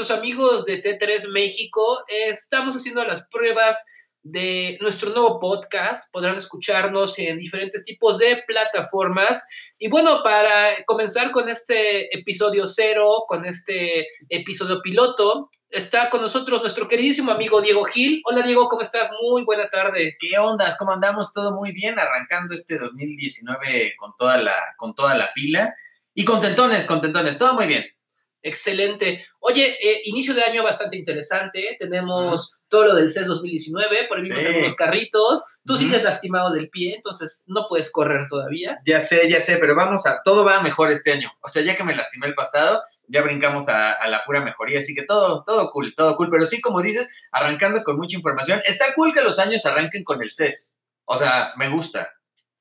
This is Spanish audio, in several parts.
nuestros amigos de T3 México, estamos haciendo las pruebas de nuestro nuevo podcast. Podrán escucharnos en diferentes tipos de plataformas. Y bueno, para comenzar con este episodio cero, con este episodio piloto, está con nosotros nuestro queridísimo amigo Diego Gil. Hola Diego, ¿cómo estás? Muy buena tarde. ¿Qué ondas? ¿Cómo andamos? Todo muy bien, arrancando este 2019 con toda la, con toda la pila. Y contentones, contentones, todo muy bien. Excelente. Oye, eh, inicio de año bastante interesante. Tenemos todo lo del CES 2019, por ahí vimos Sí. algunos carritos. Tú Ujú. sigues lastimado del pie, entonces no puedes correr todavía. Ya sé, ya sé, pero vamos a, todo va mejor este año. O sea, ya que me lastimé el pasado, ya brincamos a, a la pura mejoría, así que todo, todo cool, todo cool. Pero sí, como dices, arrancando con mucha información, está cool que los años arranquen con el CES. O sea, me gusta.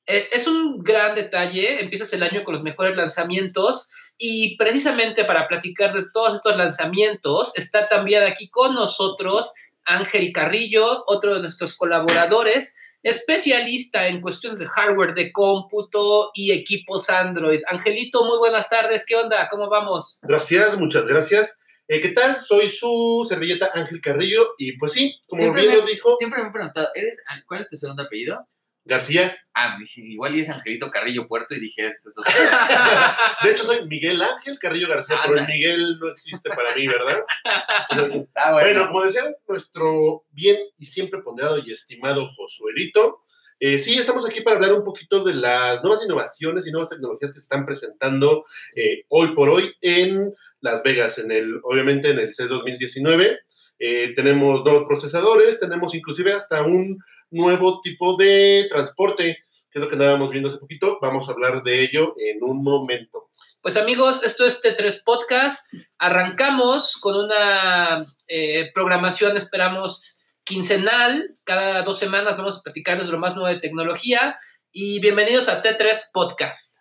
Eh, es un gran detalle. Empiezas el año con los mejores lanzamientos. Y precisamente para platicar de todos estos lanzamientos, está también aquí con nosotros Ángel Carrillo, otro de nuestros colaboradores, especialista en cuestiones de hardware de cómputo y equipos Android. Angelito, muy buenas tardes. ¿Qué onda? ¿Cómo vamos? Gracias, muchas gracias. Eh, ¿Qué tal? Soy su servilleta Ángel Carrillo y pues sí, como Siempre bien me- lo dijo Siempre me he preguntado, ¿eres, ¿cuál es tu segundo apellido? García. Ah, dije, igual y es Angelito Carrillo Puerto y dije, este es otro. De hecho, soy Miguel Ángel Carrillo García, pero el. Miguel no existe para mí, ¿verdad? Ah, Bueno, como decía nuestro bien y siempre ponderado y estimado Josuelito, eh, sí, estamos aquí para hablar un poquito de las nuevas innovaciones y nuevas tecnologías que se están presentando eh, hoy por hoy en Las Vegas, en el, obviamente en el CES 2019. Eh, tenemos nuevos procesadores, tenemos inclusive hasta un nuevo tipo de transporte, que es lo que andábamos viendo hace poquito. Vamos a hablar de ello en un momento. Pues amigos, esto es T3 Podcast. Arrancamos con una eh, programación, esperamos, quincenal. Cada dos semanas vamos a platicarles lo más nuevo de tecnología. Y bienvenidos a T3 Podcast.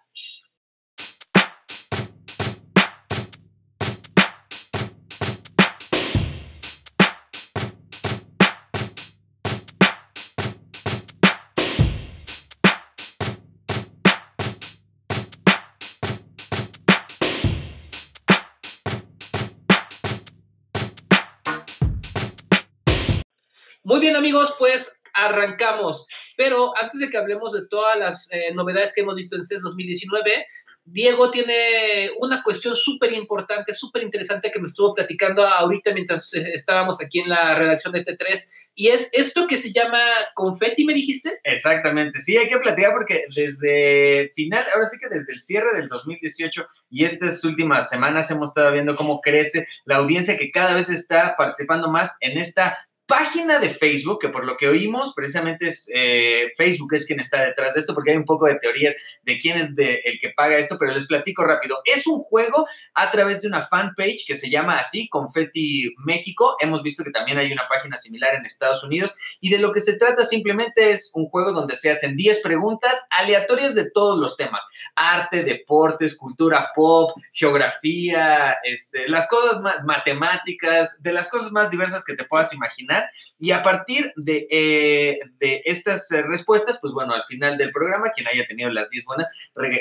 Muy bien amigos, pues arrancamos. Pero antes de que hablemos de todas las eh, novedades que hemos visto en CES 2019, Diego tiene una cuestión súper importante, súper interesante que me estuvo platicando ahorita mientras eh, estábamos aquí en la redacción de T3, y es esto que se llama confetti, ¿me dijiste? Exactamente, sí, hay que platicar porque desde final, ahora sí que desde el cierre del 2018 y estas últimas semanas hemos estado viendo cómo crece la audiencia que cada vez está participando más en esta página de Facebook, que por lo que oímos, precisamente es eh, Facebook es quien está detrás de esto, porque hay un poco de teorías de quién es el que paga esto, pero les platico rápido. Es un juego a través de una fanpage que se llama así, Confetti México. Hemos visto que también hay una página similar en Estados Unidos y de lo que se trata simplemente es un juego donde se hacen 10 preguntas aleatorias de todos los temas. Arte, deportes, cultura pop, geografía, este, las cosas ma- matemáticas, de las cosas más diversas que te puedas imaginar. Y a partir de, eh, de estas eh, respuestas, pues bueno, al final del programa, quien haya tenido las 10 buenas,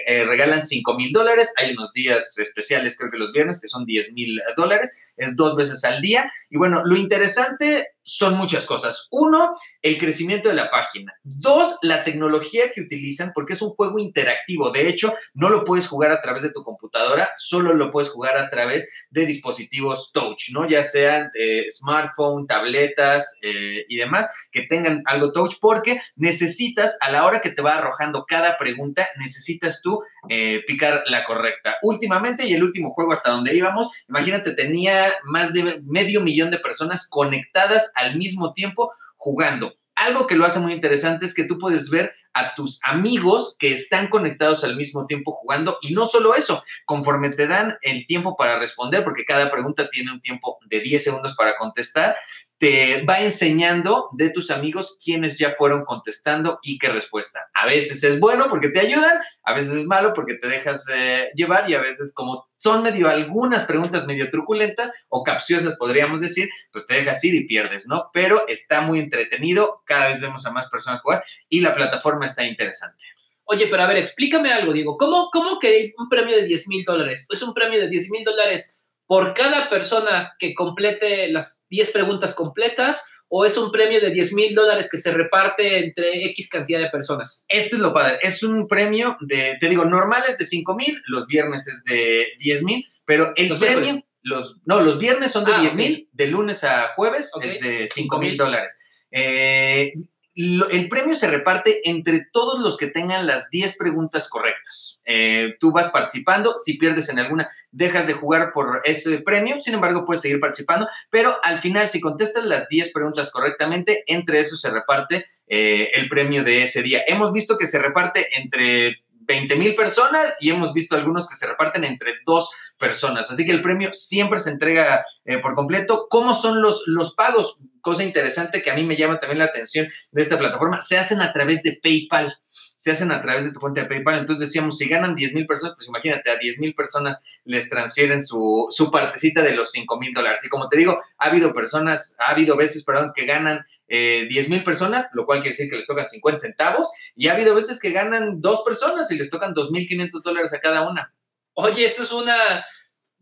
eh, regalan 5 mil dólares. Hay unos días especiales, creo que los viernes, que son 10 mil dólares. Es dos veces al día. Y bueno, lo interesante son muchas cosas. Uno, el crecimiento de la página. Dos, la tecnología que utilizan, porque es un juego interactivo. De hecho, no lo puedes jugar a través de tu computadora, solo lo puedes jugar a través de dispositivos touch, ¿no? Ya sean eh, smartphone, tabletas eh, y demás, que tengan algo touch, porque necesitas, a la hora que te va arrojando cada pregunta, necesitas tú eh, picar la correcta. Últimamente, y el último juego hasta donde íbamos, imagínate, tenía más de medio millón de personas conectadas al mismo tiempo jugando. Algo que lo hace muy interesante es que tú puedes ver a tus amigos que están conectados al mismo tiempo jugando y no solo eso, conforme te dan el tiempo para responder, porque cada pregunta tiene un tiempo de 10 segundos para contestar, te va enseñando de tus amigos quiénes ya fueron contestando y qué respuesta. A veces es bueno porque te ayudan, a veces es malo porque te dejas eh, llevar y a veces como son medio algunas preguntas medio truculentas o capciosas podríamos decir, pues te dejas ir y pierdes, ¿no? Pero está muy entretenido, cada vez vemos a más personas jugar y la plataforma está interesante. Oye, pero a ver, explícame algo, Diego. ¿Cómo, cómo que un premio de 10 mil dólares? ¿Es un premio de 10 mil dólares por cada persona que complete las 10 preguntas completas o es un premio de 10 mil dólares que se reparte entre X cantidad de personas? Esto es lo padre. Es un premio de, te digo, normal es de 5 mil, los viernes es de 10 mil, pero el Los premio, miércoles. los, no, los viernes son de Ah, 10 ok. mil, de lunes a jueves es de 5 Cinco mil dólares. Eh, el premio se reparte entre todos los que tengan las 10 preguntas correctas. Eh, tú vas participando, si pierdes en alguna, dejas de jugar por ese premio, sin embargo, puedes seguir participando, pero al final, si contestas las 10 preguntas correctamente, entre eso se reparte eh, el premio de ese día. Hemos visto que se reparte entre 20 mil personas y hemos visto algunos que se reparten entre dos personas. Así que el premio siempre se entrega eh, por completo. ¿Cómo son los, los pagos? Cosa interesante que a mí me llama también la atención de esta plataforma. Se hacen a través de PayPal. Se hacen a través de tu cuenta de PayPal. Entonces decíamos, si ganan 10 mil personas, pues imagínate, a 10 mil personas les transfieren su, su partecita de los 5 mil dólares. Y como te digo, ha habido personas, ha habido veces, perdón, que ganan eh, 10 mil personas, lo cual quiere decir que les tocan 50 centavos. Y ha habido veces que ganan dos personas y les tocan 2.500 dólares a cada una. Oye, eso es una...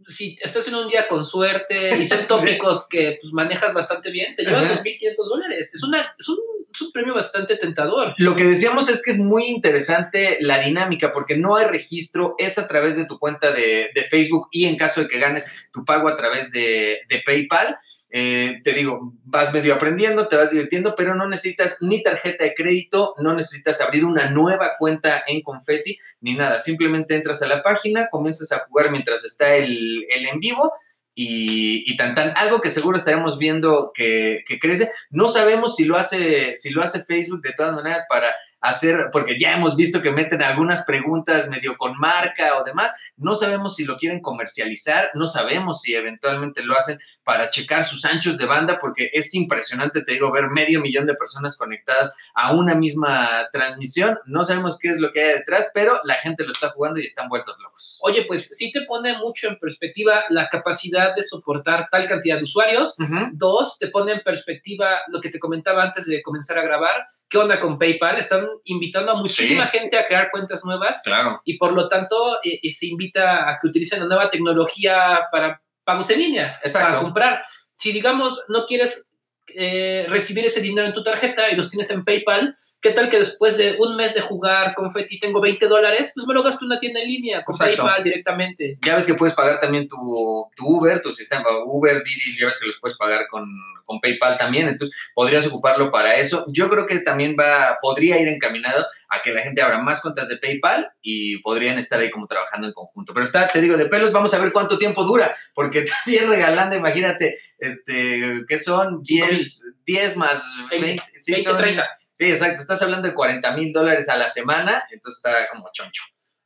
Si estás en un día con suerte y son Sí. tópicos que pues, manejas bastante bien, te llevas Ajá. 2.500 dólares. Es, una, es, un, es un premio bastante tentador. Lo que decíamos es que es muy interesante la dinámica porque no hay registro, es a través de tu cuenta de, de Facebook y en caso de que ganes tu pago a través de, de PayPal. Eh, te digo, vas medio aprendiendo, te vas divirtiendo, pero no necesitas ni tarjeta de crédito, no necesitas abrir una nueva cuenta en Confetti ni nada. Simplemente entras a la página, comienzas a jugar mientras está el, el en vivo y, y tan tan. Algo que seguro estaremos viendo que, que crece. No sabemos si lo hace, si lo hace Facebook de todas maneras para hacer, porque ya hemos visto que meten algunas preguntas medio con marca o demás. No sabemos si lo quieren comercializar, no sabemos si eventualmente lo hacen para checar sus anchos de banda, porque es impresionante, te digo, ver medio millón de personas conectadas a una misma transmisión. No sabemos qué es lo que hay detrás, pero la gente lo está jugando y están vueltos locos. Oye, pues sí te pone mucho en perspectiva la capacidad de soportar tal cantidad de usuarios. Dos, te pone en perspectiva lo que te comentaba antes de comenzar a grabar. ¿Qué onda con PayPal? Están invitando a muchísima gente a crear cuentas nuevas Claro. y por lo tanto eh, eh, se invita a que utilicen la nueva tecnología para pagos en línea, Exacto. para comprar. Si digamos no quieres eh, recibir ese dinero en tu tarjeta y los tienes en PayPal, ¿qué tal que después de un mes de jugar Confetti tengo 20 dólares? Pues me lo gasto en una tienda en línea con. PayPal directamente. Ya ves que puedes pagar también tu, tu Uber, tu sistema Uber, Didi, ya ves que los puedes pagar con, con PayPal también, entonces podrías ocuparlo para eso. Yo creo que también va, podría ir encaminado a que la gente abra más cuentas de PayPal y podrían estar ahí como trabajando en conjunto. Pero está, te digo, de pelos, vamos a ver cuánto tiempo dura, porque también regalando, imagínate, este, ¿qué son? 10, 10 más 20, 20, sí, 20, son- 30. Sí, exacto, estás hablando de 40 mil dólares a la semana, entonces está como choncho.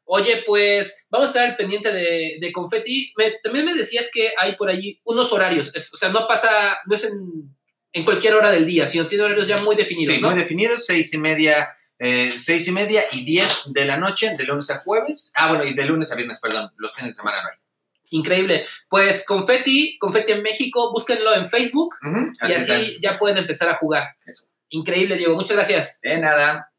Oye, pues vamos a estar al pendiente de, de Confetti. Me- también me decías que hay por allí unos horarios, es- o sea, no pasa, no es en, en cualquier hora del día, sino tiene horarios ya muy definidos, Sí, ¿no? muy definidos, seis y media, eh, seis y media y diez de la noche, de lunes a jueves. Ah, bueno, y de lunes a viernes, perdón, los fines de semana no hay. Increíble. Pues Confetti, Confetti en México, búsquenlo en Facebook y así así ya pueden empezar a jugar. Eso. Increíble, Diego. Muchas gracias. De nada.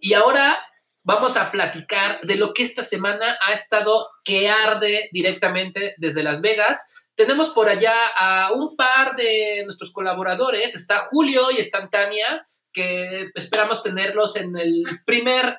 Y ahora vamos a platicar de lo que esta semana ha estado que arde directamente desde Las Vegas. Tenemos por allá a un par de nuestros colaboradores, está Julio y está Tania, que esperamos tenerlos en el primer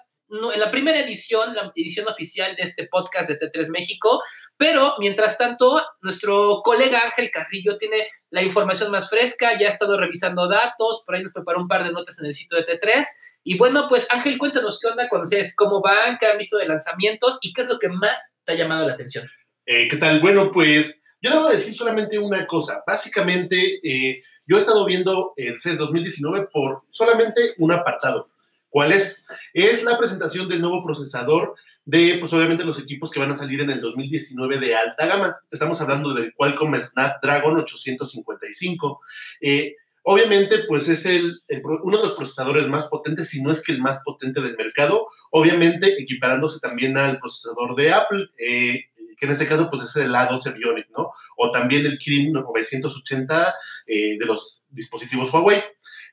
en la primera edición, la edición oficial de este podcast de T3 México, pero mientras tanto, nuestro colega Ángel Carrillo tiene la información más fresca, ya ha estado revisando datos, por ahí nos preparó un par de notas en el sitio de T3, y bueno, pues Ángel, cuéntanos qué onda, conoces cómo van, qué han visto de lanzamientos y qué es lo que más te ha llamado la atención. Eh, ¿Qué tal? Bueno, pues yo debo decir solamente una cosa. Básicamente, eh, yo he estado viendo el CES 2019 por solamente un apartado. ¿Cuál es? Es la presentación del nuevo procesador de, pues obviamente, los equipos que van a salir en el 2019 de alta gama. Estamos hablando del Qualcomm Snapdragon 855. Eh, obviamente, pues es el, el uno de los procesadores más potentes, si no es que el más potente del mercado. Obviamente, equiparándose también al procesador de Apple. Eh, que en este caso pues es el A12 Bionic, ¿no? O también el Kirin 980 eh, de los dispositivos Huawei.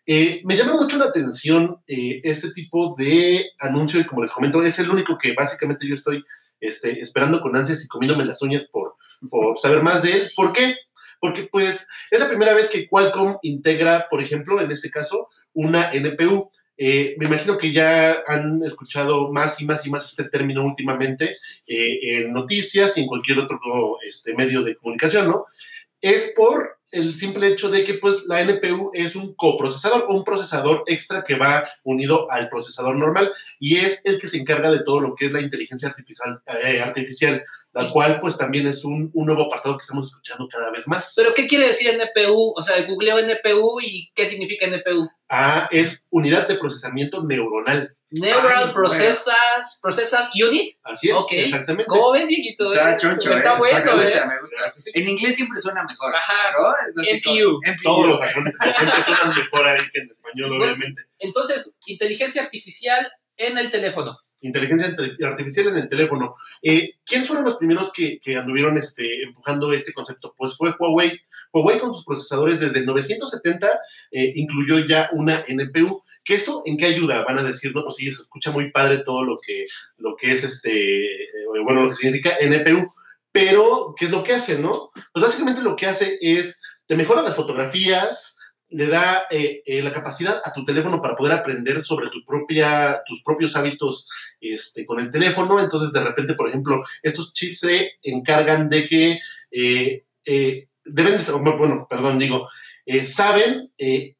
Eh, me llama mucho la atención eh, este tipo de anuncio y como les comento, es el único que básicamente yo estoy este, esperando con ansias y comiéndome las uñas por, por saber más de él. ¿Por qué? Porque pues es la primera vez que Qualcomm integra, por ejemplo, en este caso, una NPU. Eh, me imagino que ya han escuchado más y más y más este término últimamente en noticias y en cualquier otro este, medio de comunicación, ¿no? Es por el simple hecho de que pues la NPU es un coprocesador o un procesador extra que va unido al procesador normal y es el que se encarga de todo lo que es la inteligencia artificial, eh, artificial la cual pues también es un, un, nuevo apartado que estamos escuchando cada vez más. ¿Pero qué quiere decir NPU? O sea, googleo NPU y ¿qué significa NPU? Ah, es unidad de procesamiento neuronal. Neural Ay, Processas, Processing Unit. Así es, okay. exactamente. ¿Cómo ves, Dieguito? Está choncho, Está eh. bueno, me gusta, eh. me gusta. En inglés siempre suena mejor. Ajá. ¿no? NPU. como- Todos los acentos siempre suenan mejor ahí que en español, Pues, obviamente. Entonces, inteligencia artificial en el teléfono. Inteligencia artificial en el teléfono. Eh, ¿Quiénes fueron los primeros que, que anduvieron este, empujando este concepto? Pues fue Huawei. Huawei con sus procesadores desde el 970 eh, incluyó ya una NPU. ¿Que esto en qué ayuda? Van a decir, no, pues sí, se escucha muy padre todo lo que, lo que es este, eh, bueno, lo que significa NPU. Pero, ¿qué es lo que hace, no? Pues básicamente lo que hace es, te mejora las fotografías, le da eh, eh, la capacidad a tu teléfono para poder aprender sobre tu propia, tus propios hábitos este, con el teléfono. Entonces, de repente, por ejemplo, estos chips se encargan de que eh, eh, deben de bueno, perdón, digo, eh, saben eh,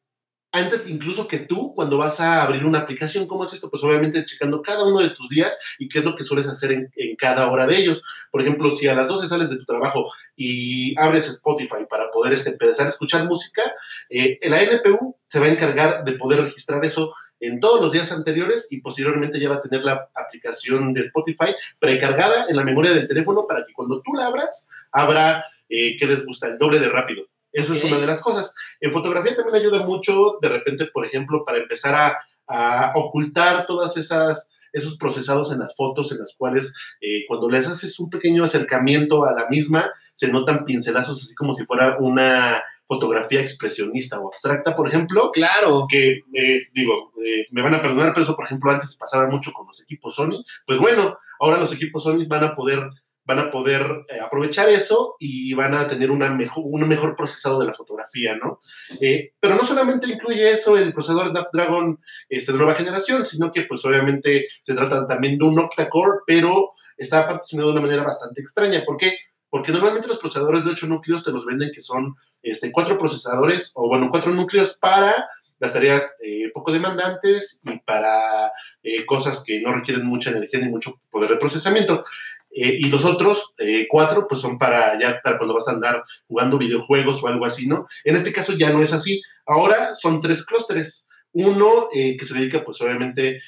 antes incluso que tú cuando vas a abrir una aplicación, ¿cómo es esto? Pues obviamente checando cada uno de tus días y qué es lo que sueles hacer en, cada hora de ellos. Por ejemplo, si a las 12 sales de tu trabajo y abres Spotify para poder este, empezar a escuchar música, eh, la NPU se va a encargar de poder registrar eso en todos los días anteriores y posteriormente ya va a tener la aplicación de Spotify precargada en la memoria del teléfono para que cuando tú la abras, abra, eh, ¿qué les gusta? El doble de rápido. Eso es una de las cosas. En fotografía también ayuda mucho, de repente, por ejemplo, para empezar a, a ocultar todas esas esos procesados en las fotos en las cuales eh, cuando les haces un pequeño acercamiento a la misma, se notan pincelazos así como si fuera una fotografía expresionista o abstracta, por ejemplo, Claro. que eh, digo, eh, me van a perdonar, pero eso, por ejemplo, antes pasaba mucho con los equipos Sony. Pues bueno, ahora los equipos Sony van a poder, van a poder eh, aprovechar eso y van a tener una mejor, un mejor procesado de la fotografía, ¿no? Eh, pero no solamente incluye eso el procesador Snapdragon este, de nueva generación, sino que pues obviamente se trata también de un octa-core, pero está particionado de una manera bastante extraña. ¿Por qué? Porque normalmente los procesadores de 8 núcleos te los venden que son este, cuatro procesadores, o bueno, cuatro núcleos para las tareas eh, poco demandantes y para eh, cosas que no requieren mucha energía ni mucho poder de procesamiento. Eh, y los otros eh, cuatro, pues son para ya para cuando vas a andar jugando videojuegos o algo así, ¿no? En este caso ya no es así. Ahora son tres clústeres. Uno eh, que se dedica, pues obviamente,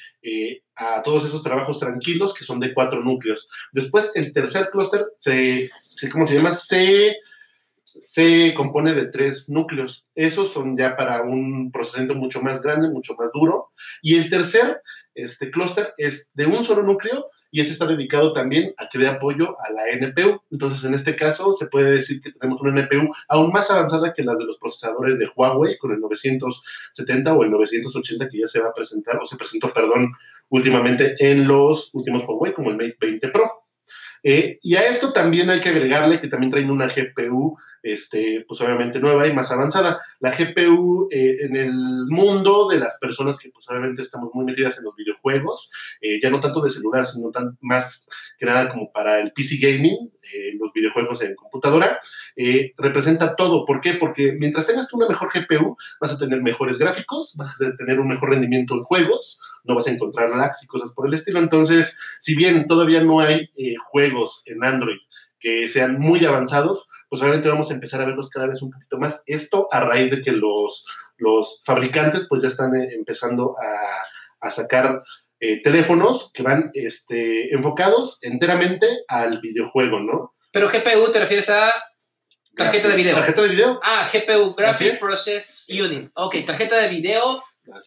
a todos esos trabajos tranquilos, que son de cuatro núcleos. Después, el tercer clúster, se, se- ¿cómo se llama? Se, se compone de tres núcleos. Esos son ya para un procesamiento mucho más grande, mucho más duro. Y el tercer este, clúster es de un solo núcleo y ese está dedicado también a que dé apoyo a la NPU. Entonces, en este caso, se puede decir que tenemos una NPU aún más avanzada que las de los procesadores de Huawei con el 970 o el 980 que ya se va a presentar, o se presentó, perdón, últimamente en los últimos Huawei, como el Mate 20 Pro. Eh, y a esto también hay que agregarle que también traen una GPU, este, pues obviamente nueva y más avanzada. La GPU eh, en el mundo de las personas que pues obviamente estamos muy metidas en los videojuegos, eh, ya no tanto de celular, sino tan, más que nada como para el PC gaming, eh, los videojuegos en computadora, representa todo. ¿Por qué? Porque mientras tengas una mejor GPU, vas a tener mejores gráficos, vas a tener un mejor rendimiento en juegos, no vas a encontrar lags y cosas por el estilo. Entonces, si bien todavía no hay juegos en Android que sean muy avanzados, pues obviamente vamos a empezar a verlos cada vez un poquito más. Esto a raíz de que los, los fabricantes pues ya están eh, empezando a, a sacar eh, teléfonos que van este, enfocados enteramente al videojuego, ¿no? Pero GPU te refieres a tarjeta de video. Tarjeta de video. Ah, GPU, Graphic es. Process Unit. Ok, tarjeta de video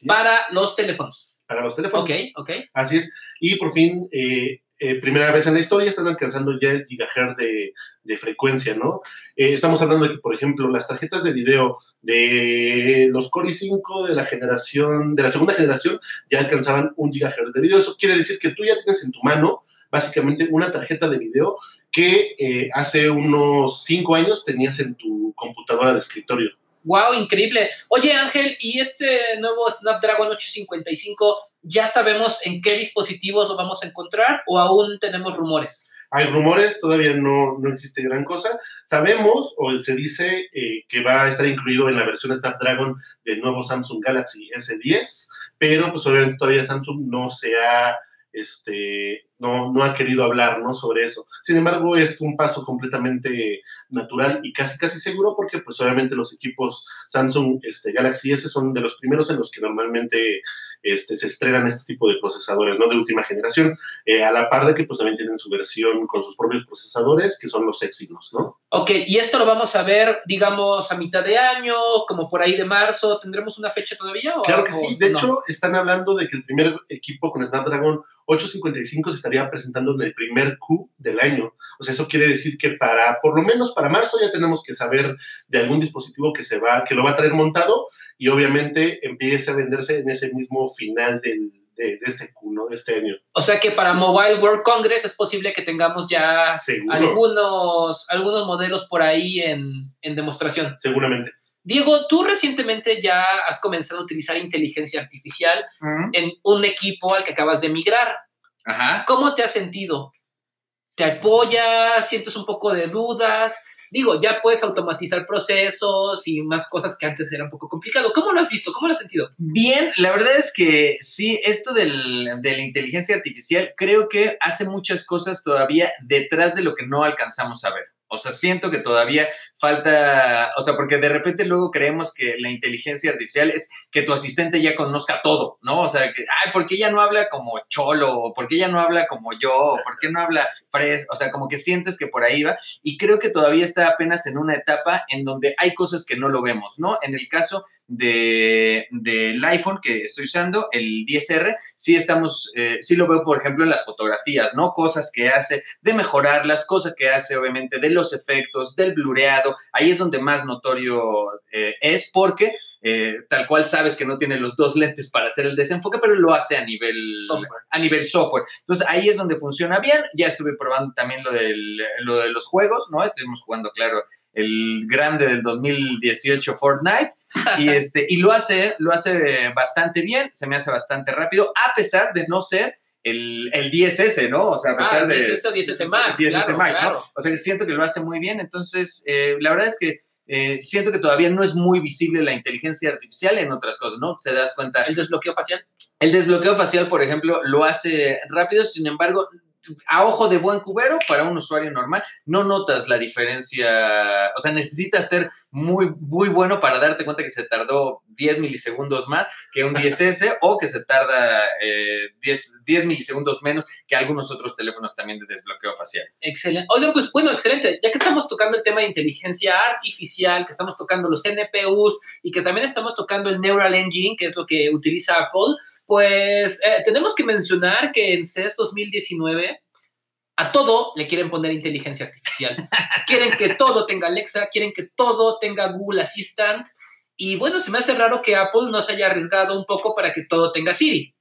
para los teléfonos. para los teléfonos. Ok, ok. Así es. Y por fin, eh, eh, primera vez en la historia están alcanzando ya el gigahertz de, de frecuencia, ¿no? Eh, estamos hablando de que, por ejemplo, las tarjetas de video de los Core i5 de la generación, de la segunda generación, ya alcanzaban un gigahertz de video. Eso quiere decir que tú ya tienes en tu mano, básicamente, una tarjeta de video que eh, hace unos cinco años tenías en tu computadora de escritorio. Wow, increíble. Oye, Ángel, ¿y este nuevo Snapdragon 855 ya sabemos en qué dispositivos lo vamos a encontrar o aún tenemos rumores? Hay rumores, todavía no, no existe gran cosa. Sabemos, o se dice, eh, que va a estar incluido en la versión Snapdragon del nuevo Samsung Galaxy S10, pero pues obviamente todavía Samsung no se ha este, no, no ha querido hablar ¿no? sobre eso. Sin embargo, es un paso completamente natural y casi casi seguro porque pues obviamente los equipos Samsung este, Galaxy S son de los primeros en los que normalmente este, se estrenan este tipo de procesadores, ¿no? De última generación, eh, a la par de que pues también tienen su versión con sus propios procesadores, que son los Exynos, ¿no? Ok, y esto lo vamos a ver, digamos, a mitad de año, como por ahí de marzo, ¿tendremos una fecha todavía? O claro que sí, de No. hecho están hablando de que el primer equipo con Snapdragon 855 se estaría presentando en el primer Q del año. O sea, eso quiere decir que para, por lo menos para marzo, ya tenemos que saber de algún dispositivo que se va, que lo va a traer montado y obviamente empiece a venderse en ese mismo final del, de, de este Q, ¿no? De este año. O sea que para Mobile World Congress es posible que tengamos ya Seguro, algunos, algunos modelos por ahí en, en demostración. seguramente. Diego, tú recientemente ya has comenzado a utilizar inteligencia artificial en un equipo al que acabas de migrar. Ajá. ¿Cómo te has sentido? ¿Te apoya? ¿Sientes un poco de dudas? Digo, ya puedes automatizar procesos y más cosas que antes era un poco complicado. ¿Cómo lo has visto? ¿Cómo lo has sentido? Bien, la verdad es que sí, esto del- de la inteligencia artificial creo que hace muchas cosas todavía detrás de lo que no alcanzamos a ver. O sea, siento que todavía falta, o sea, porque de repente luego creemos que la inteligencia artificial es que tu asistente ya conozca todo, ¿no? O sea, que, ay, ¿por qué ella no habla como Cholo? ¿O ¿Por qué ella no habla como yo? ¿O ¿Por qué no habla Fres? O sea, como que sientes que por ahí va. Y creo que todavía está apenas en una etapa en donde hay cosas que no lo vemos, ¿no? En el caso de, del iPhone que estoy usando, el 10R, sí estamos, eh, sí lo veo, por ejemplo, en las fotografías, ¿no? Cosas que hace de mejorarlas, cosas que hace, obviamente, de los efectos, del blureado, ahí es donde más notorio eh, es porque eh, tal cual sabes que no tiene los dos lentes para hacer el desenfoque, pero lo hace a nivel Software. a nivel software. Entonces ahí es donde funciona bien. Ya estuve probando también lo, del, lo de los juegos, ¿no? Estuvimos jugando, claro, el grande del 2018 Fortnite y este y lo hace lo hace bastante bien, se me hace bastante rápido a pesar de no ser el, el 10S, ¿no? O sea, a pesar Ah, de 10S o 10S Max, 10S claro, Max, ¿no? O sea, que siento que lo hace muy bien, entonces eh, la verdad es que eh, siento que todavía no es muy visible la inteligencia artificial en otras cosas, ¿no? Te das cuenta El desbloqueo facial. el desbloqueo facial, por ejemplo, lo hace rápido, sin embargo, a ojo de buen cubero, para un usuario normal, no notas la diferencia, o sea, necesitas ser muy, muy bueno para darte cuenta que se tardó 10 milisegundos más que un 10S o que se tarda eh, 10, 10 milisegundos menos que algunos otros teléfonos también de desbloqueo facial. Excelente. Oigan, pues bueno, excelente. Ya que estamos tocando el tema de inteligencia artificial, que estamos tocando los NPUs y que también estamos tocando el Neural Engine, que es lo que utiliza Apple, pues eh, tenemos que mencionar que en CES 2019 a todo le quieren poner inteligencia artificial. quieren que todo tenga Alexa, quieren que todo tenga Google Assistant. Y bueno, se me hace raro que Apple no se haya arriesgado un poco para que todo tenga Siri.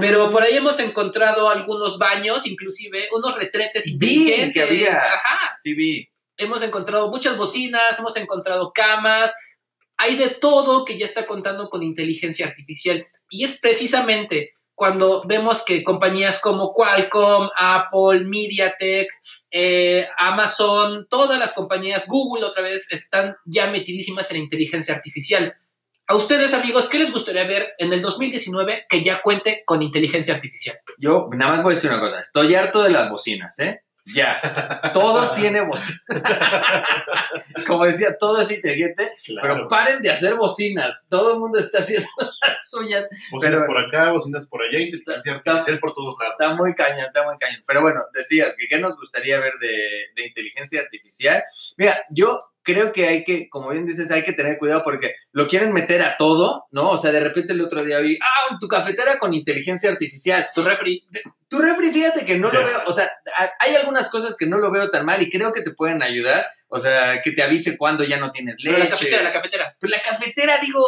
Pero por ahí hemos encontrado algunos baños, inclusive unos retretes Vi inteligentes. que había. Ajá. Sí, vi. Hemos encontrado muchas bocinas, hemos encontrado camas. Hay de todo que ya está contando con inteligencia artificial. Y es precisamente cuando vemos que compañías como Qualcomm, Apple, MediaTek, eh, Amazon, todas las compañías, Google otra vez, están ya metidísimas en la inteligencia artificial. A ustedes, amigos, ¿qué les gustaría ver en el 2019 que ya cuente con inteligencia artificial? Yo nada más voy a decir una cosa, estoy harto de las bocinas, ¿eh? Ya, todo tiene bocina. Como decía, todo es inteligente, Claro. pero paren de hacer bocinas. Todo el mundo está haciendo las suyas. bocinas pero- por acá, bocinas por allá, inteligencia artificial por todos lados. Está muy cañón, está muy cañón. Pero bueno, decías que qué nos gustaría ver de, de inteligencia artificial. Mira, yo creo que hay que, como bien dices, hay que tener cuidado porque lo quieren meter a todo, ¿no? O sea, de repente el otro día vi, ah, tu cafetera con inteligencia artificial, tu refri. Tu refri, fíjate que no lo veo, o sea, hay algunas cosas que no lo veo tan mal y creo que te pueden ayudar, o sea, que te avise cuando ya no tienes leche. Pero la cafetera, la cafetera. Pues la cafetera, digo,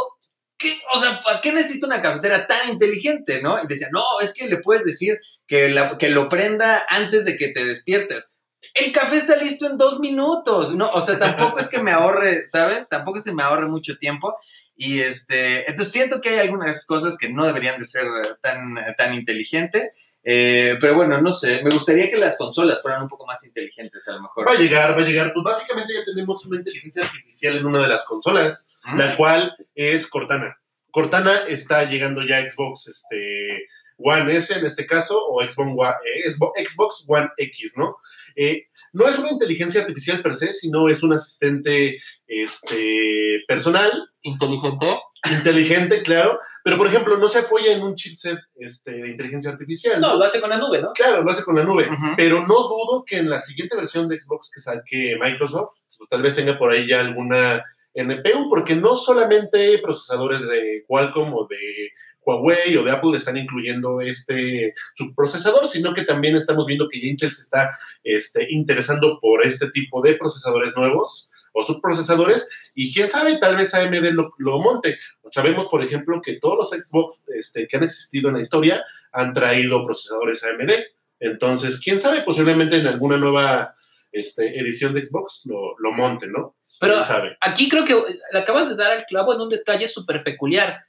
¿qué? O sea, ¿para qué necesito una cafetera tan inteligente, no? Y decía, no, es que le puedes decir que, la- que lo prenda antes de que te despiertes. El café está listo en dos minutos, ¿no? O sea, tampoco es que me ahorre, ¿sabes? Tampoco es que me ahorre mucho tiempo. Y este, entonces siento que hay algunas cosas que no deberían de ser tan, tan inteligentes. Eh, pero bueno, no sé, me gustaría que las consolas fueran un poco más inteligentes a lo mejor. Va a llegar, va a llegar. Pues básicamente ya tenemos una inteligencia artificial en una de las consolas, ¿Mm? la cual es Cortana. Cortana está llegando ya a Xbox este, One S en este caso, o Xbox One, eh, Xbox One X, ¿no? Eh, no es una inteligencia artificial per se, sino es un asistente este, personal, Inteligente. inteligente, claro, pero por ejemplo no se apoya en un chipset este, de inteligencia artificial. No, lo hace con la nube, ¿no? Claro, lo hace con la nube. Pero no dudo que en la siguiente versión de Xbox que saque Microsoft, pues tal vez tenga por ahí ya alguna NPU, porque no solamente procesadores de Qualcomm o de Huawei o de Apple están incluyendo este subprocesador, sino que también estamos viendo que Intel se está este, interesando por este tipo de procesadores nuevos o subprocesadores, y quién sabe, tal vez AMD lo, lo monte. Sabemos, por ejemplo, que todos los Xbox este, que han existido en la historia han traído procesadores AMD. Entonces, quién sabe, posiblemente en alguna nueva este, edición de Xbox lo, lo monte, ¿no? Pero aquí creo que le acabas de dar al clavo en un detalle súper peculiar.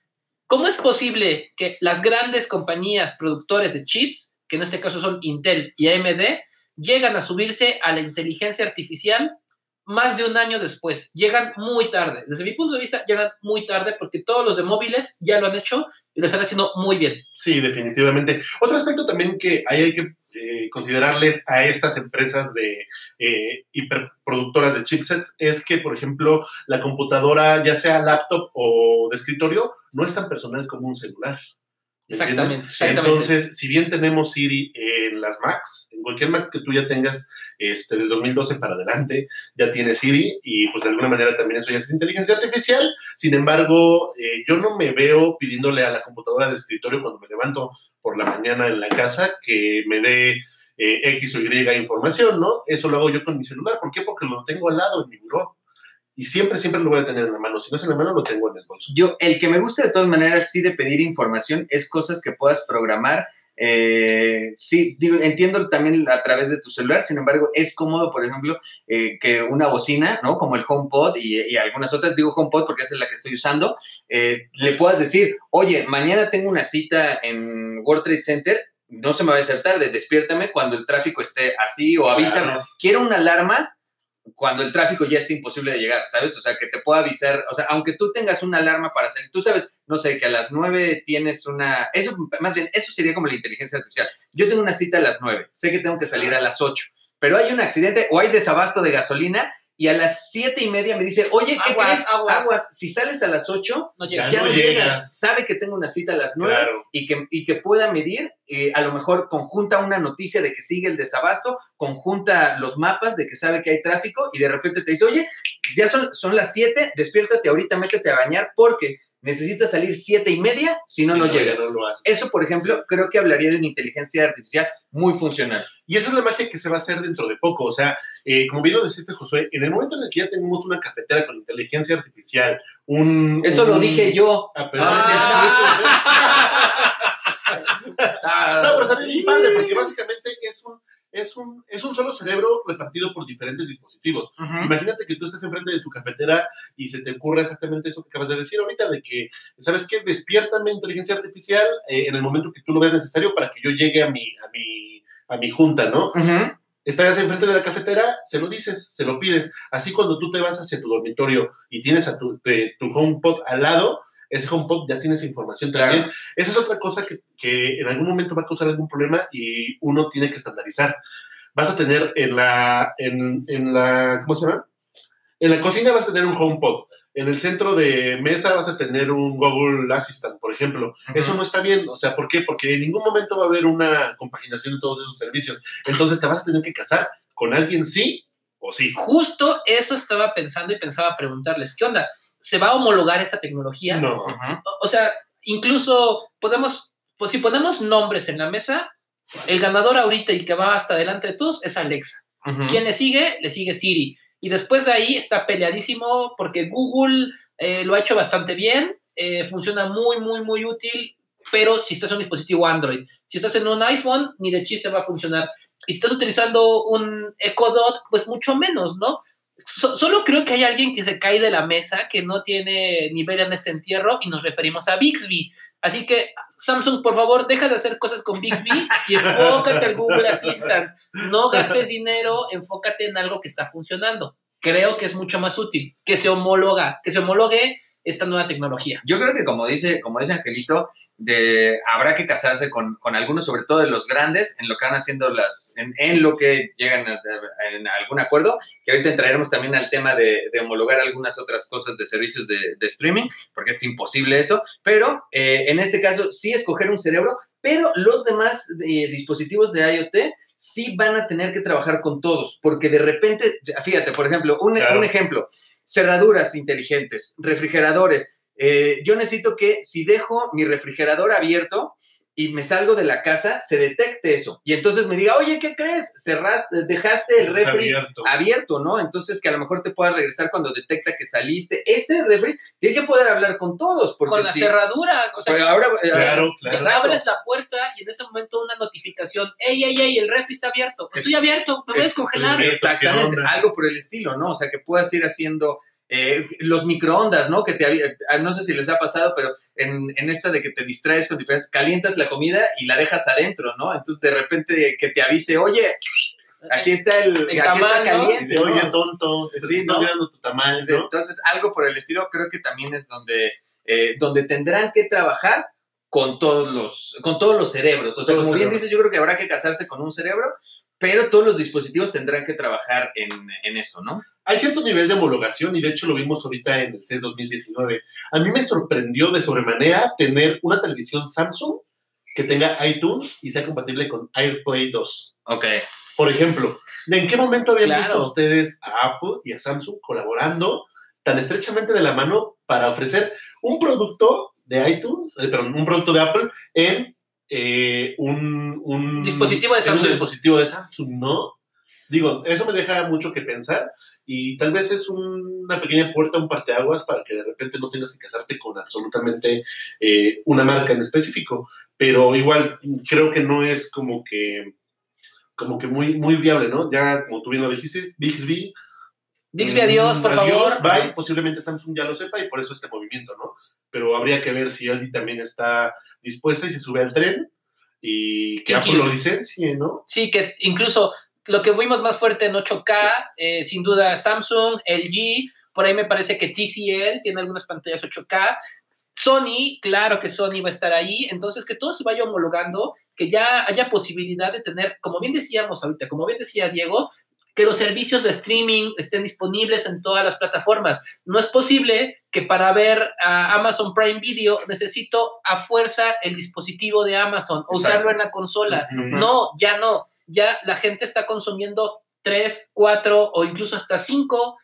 ¿Cómo es posible que las grandes compañías productores de chips, que en este caso son Intel y AMD, llegan a subirse a la inteligencia artificial más de un año después? Llegan muy tarde. Desde mi punto de vista, llegan muy tarde porque todos los de móviles ya lo han hecho y lo están haciendo muy bien. Sí, definitivamente. Otro aspecto también que ahí hay que eh, considerarles a estas empresas de eh, hiperproductoras de chipsets es que, por ejemplo, la computadora, ya sea laptop o de escritorio, no es tan personal como un celular. ¿me Exactamente. Entonces, si bien tenemos Siri en las Macs, en cualquier Mac que tú ya tengas este, del 2012 para adelante, ya tiene Siri y pues de alguna manera también eso ya es inteligencia artificial. Sin embargo, eh, yo no me veo pidiéndole a la computadora de escritorio cuando me levanto por la mañana en la casa que me dé eh, X o Y información, ¿no? Eso lo hago yo con mi celular. ¿Por qué? Porque lo tengo al lado en mi buró. Y siempre, siempre lo voy a tener en la mano. Si no es en la mano, lo tengo en el bolso. Yo, el que me gusta de todas maneras, sí, de pedir información, es cosas que puedas programar. Eh, sí, digo, entiendo también a través de tu celular, sin embargo, es cómodo, por ejemplo, eh, que una bocina, ¿no? Como el HomePod y, y algunas otras, digo HomePod porque esa es la que estoy usando, eh, le puedas decir, oye, mañana tengo una cita en World Trade Center, no se me va a hacer tarde, despiértame cuando el tráfico esté así o avísame. Claro. Quiero una alarma cuando el tráfico ya esté imposible de llegar, ¿sabes? O sea, que te pueda avisar, o sea, aunque tú tengas una alarma para salir, tú sabes, no sé, que a las 9 tienes una, eso, más bien, eso sería como la inteligencia artificial. Yo tengo una cita a las 9, sé que tengo que salir a las 8, pero hay un accidente o hay desabasto de gasolina y a las siete y media me dice, oye, ¿qué Aguas, crees? aguas. si sales a las 8, No Ya no no llegas. llegas, sabe que tengo una cita a las 9 Claro. y que, y que pueda medir, eh, a lo mejor conjunta una noticia de que sigue el desabasto, conjunta los mapas de que sabe que hay tráfico y de repente te dice, oye, ya son, son las 7, despiértate ahorita, métete a bañar porque necesitas salir siete y media, si no, Si no llegas. no. Eso, por ejemplo, creo que hablaría de una inteligencia artificial muy funcional. Y esa es la magia que se va a hacer dentro de poco. O sea, eh, como bien lo deciste, Josué, en el momento en el que ya tenemos una cafetera con inteligencia artificial, un. Eso lo dije yo. Ah, perdón, Ah, No, pero está bien padre, porque básicamente es un, es, un, es un solo cerebro repartido por diferentes dispositivos. ujú. Imagínate que tú estés enfrente de tu cafetera y se te ocurra exactamente eso que acabas de decir ahorita, de que, ¿sabes qué? Despiértame inteligencia artificial eh, en el momento que tú lo veas necesario para que yo llegue a mi, a mi, a mi junta, ¿no? Ujú. Estás enfrente de la cafetera, se lo dices, se lo pides. Así cuando tú te vas hacia tu dormitorio y tienes a tu, de- tu HomePod al lado, ese HomePod ya tiene esa información Claro. también. Esa es otra cosa que, que en algún momento va a causar algún problema y uno tiene que estandarizar. Vas a tener en la, en, en la, ¿cómo se llama? En la cocina vas a tener un HomePod. En el centro de mesa vas a tener un Google Assistant, por ejemplo. Eso no está bien. O sea, ¿por qué? Porque en ningún momento va a haber una compaginación de todos esos servicios. Entonces te vas a tener que casar con alguien sí ¿O sí? Justo eso estaba pensando y pensaba preguntarles, ¿qué onda? ¿Se va a homologar esta tecnología? No. Ujú. O- O sea, incluso podemos, pues si ponemos nombres en la mesa, el ganador ahorita y que va hasta adelante de todos es Alexa. Ujú. ¿Quién le sigue? Le sigue Siri. Y después de ahí está peleadísimo porque Google eh, lo ha hecho bastante bien, eh, funciona muy, muy, muy útil, pero si estás en un dispositivo Android, si estás en un iPhone, ni de chiste va a funcionar. Y si estás utilizando un Echo Dot, pues mucho menos, ¿no? So- solo creo que hay alguien que se cae de la mesa, que no tiene nivel en este entierro, y nos referimos a Bixby. Así que, Samsung, por favor, deja de hacer cosas con Bixby y enfócate al Google Assistant. No gastes dinero, enfócate en algo que está funcionando. Creo que es mucho más útil que se homologa, que se homologue esta nueva tecnología. Yo creo que como dice, como dice Angelito, de, habrá que casarse con, con algunos, sobre todo de los grandes, en lo que van haciendo las, en, en lo que llegan a, en algún acuerdo, que ahorita entraremos también al tema de, de homologar algunas otras cosas de servicios de, de streaming, porque es imposible eso, pero eh, en este caso sí escoger un cerebro, pero los demás eh, dispositivos de IoT sí van a tener que trabajar con todos, porque de repente, fíjate, por ejemplo, un, Claro. un ejemplo, cerraduras inteligentes, refrigeradores. Eh, yo necesito que si dejo mi refrigerador abierto y me salgo de la casa, se detecte eso. Y entonces me diga, oye, ¿qué crees? Cerraste, dejaste el refri abierto. abierto, ¿no? Entonces que a lo mejor te puedas regresar cuando detecta que saliste. Ese refri tiene que poder hablar con todos. Porque Con la si- cerradura, o sea, pero ahora, eh, Claro, claro. Exacto. abres la puerta y en ese momento una notificación, ey, ey, ey, el refri está abierto, estoy Es- abierto, me voy a es- descongelar. ¿Qué Exactamente, algo por el estilo, ¿no? O sea, que puedas ir haciendo eh, los microondas, ¿no? Que te ah, no sé si les ha pasado, pero en, en esta de que te distraes con diferentes, calientas la comida y la dejas adentro, ¿no? Entonces de repente que te avise, oye, aquí está el, El aquí tamal, está caliente. oye, tonto, te Sí, está ¿no? olvidando tu tamal, ¿no? Entonces, algo por el estilo, creo que también es donde, eh, donde tendrán que trabajar con todos los, con todos los cerebros. O sea, como bien dices, yo creo que habrá que casarse con un cerebro, pero todos los dispositivos tendrán que trabajar en, en eso, ¿no? Hay cierto nivel de homologación y de hecho lo vimos ahorita en el CES 2019. A mí me sorprendió de sobremanera tener una televisión Samsung que tenga iTunes y sea compatible con AirPlay 2. Ok. Por ejemplo, ¿de en qué momento habían Claro. visto ustedes a Apple y a Samsung colaborando tan estrechamente de la mano para ofrecer un producto de iTunes, eh, perdón, un producto de Apple en eh, un, un Dispositivo de en un Samsung. dispositivo de Samsung, ¿no? Digo, eso me deja mucho que pensar y tal vez es un- una pequeña puerta, un parteaguas para que de repente no tengas que casarte con absolutamente eh, una marca en específico, pero igual creo que no es como que como que muy, muy viable, ¿no? Ya, como tú bien lo dijiste, Bixby. Bixby, adiós, por adiós, favor. Bye. Posiblemente Samsung ya lo sepa y por eso este movimiento, ¿no? Pero habría que ver si LG también está dispuesta y se sube al tren y que Apple lo licencie, ¿no? Sí, que incluso lo que vimos más fuerte en 8K, eh, sin duda Samsung, LG, por ahí me parece que TCL tiene algunas pantallas 8K. Sony, claro que Sony va a estar ahí, entonces que todo se vaya homologando, que ya haya posibilidad de tener, como bien decíamos ahorita, como bien decía Diego, que los servicios de streaming estén disponibles en todas las plataformas. No es posible que para ver a Amazon Prime Video necesito a fuerza el dispositivo de Amazon o usarlo en la consola. No, ya no. Ya la gente está consumiendo tres, cuatro o incluso hasta cinco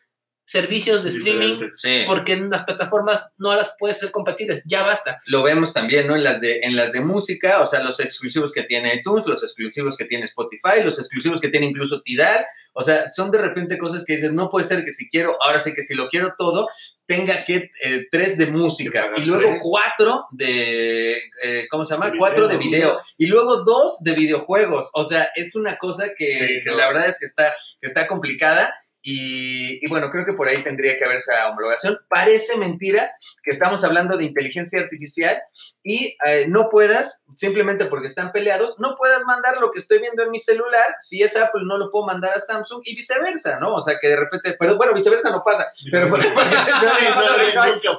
servicios de streaming. Sí. porque en las plataformas no las puedes ser compatibles. Ya basta. Lo vemos también, ¿no? En las de, en las de música, o sea, los exclusivos que tiene iTunes, los exclusivos que tiene Spotify, los exclusivos que tiene incluso Tidal. O sea, son de repente cosas que dices, no puede ser que si quiero, ahora sí que si lo quiero todo, tenga que eh, tres de música y luego tres. cuatro de, eh, ¿cómo se llama? De cuatro de video. video y luego dos de videojuegos. O sea, es una cosa que, Sí, que no. la verdad es que está, que está complicada. Y, y bueno, creo que por ahí tendría que haber esa homologación. Parece mentira que estamos hablando de inteligencia artificial y eh, no puedas, simplemente porque están peleados, no puedas mandar lo que estoy viendo en mi celular. Si es Apple, no lo puedo mandar a Samsung y viceversa, ¿no? O sea, que de repente, pero bueno, viceversa no. Pero,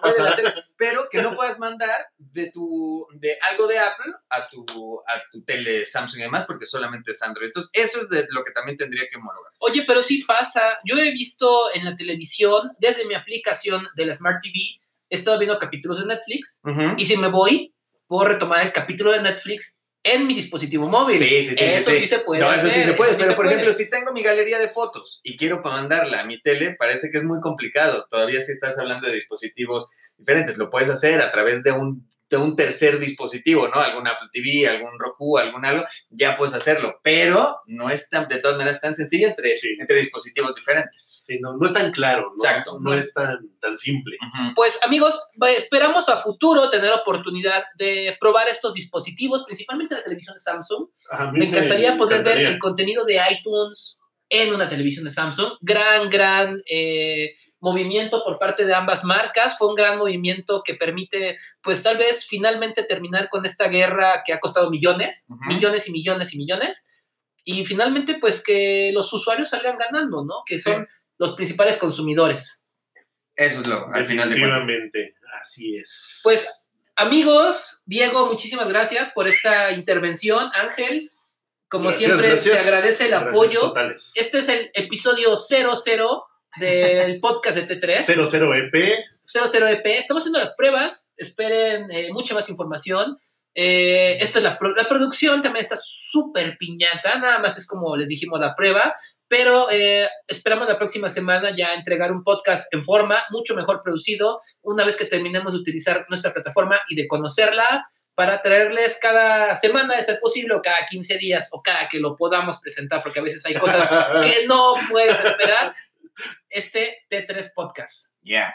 pasa. pero que no puedas mandar de tu de algo de Apple a tu a tu tele Samsung y demás porque solamente es Android. Entonces, eso es de lo que también tendría que homologarse. Oye, pero sí pasa. Yo he visto en la televisión, desde mi aplicación de la Smart TV, he estado viendo capítulos de Netflix y si me voy, puedo retomar el capítulo de Netflix en mi dispositivo móvil. Sí, sí, sí. Eso sí, sí se puede No, eso sí se puede. sí pero, por puede. ejemplo, si tengo mi galería de fotos y quiero mandarla a mi tele, parece que es muy complicado. Todavía si estás hablando de dispositivos diferentes, lo puedes hacer a través de un, de un tercer dispositivo, ¿no? Algún Apple TV, algún Roku, algún algo, ya puedes hacerlo. Pero no es tan, de todas maneras tan sencillo entre, Sí. entre dispositivos diferentes. Sí, no, no es tan claro, ¿no? Exacto. No es tan, tan simple. Pues amigos, esperamos a futuro tener oportunidad de probar estos dispositivos, principalmente la televisión de Samsung. A mí Me encantaría poder ver el contenido de iTunes en una televisión de Samsung. Gran, gran eh, movimiento por parte de ambas marcas. Fue un gran movimiento que permite, pues tal vez finalmente terminar con esta guerra que ha costado millones, millones y millones y millones. Y finalmente, pues que los usuarios salgan ganando, ¿no? Que son los principales consumidores. Eso es lo, al final de cuentas. Definitivamente, así es. Pues, Amigos, Diego, muchísimas gracias por esta intervención. Ángel, como Gracias, siempre, gracias. se agradece el Gracias apoyo. totales. Este es el episodio 00 del podcast de T3. 00 EP. 00 EP. Estamos haciendo las pruebas. Esperen eh, mucha más información. Eh, esto es la, pro- la producción, también está súper piñata. Nada más es como les dijimos la prueba. Pero eh, esperamos la próxima semana ya entregar un podcast en forma, mucho mejor producido, una vez que terminemos de utilizar nuestra plataforma y de conocerla para traerles cada semana, de ser posible, o cada 15 días, o cada que lo podamos presentar, porque a veces hay cosas que no pueden esperar. Este T3 Podcast. Yeah.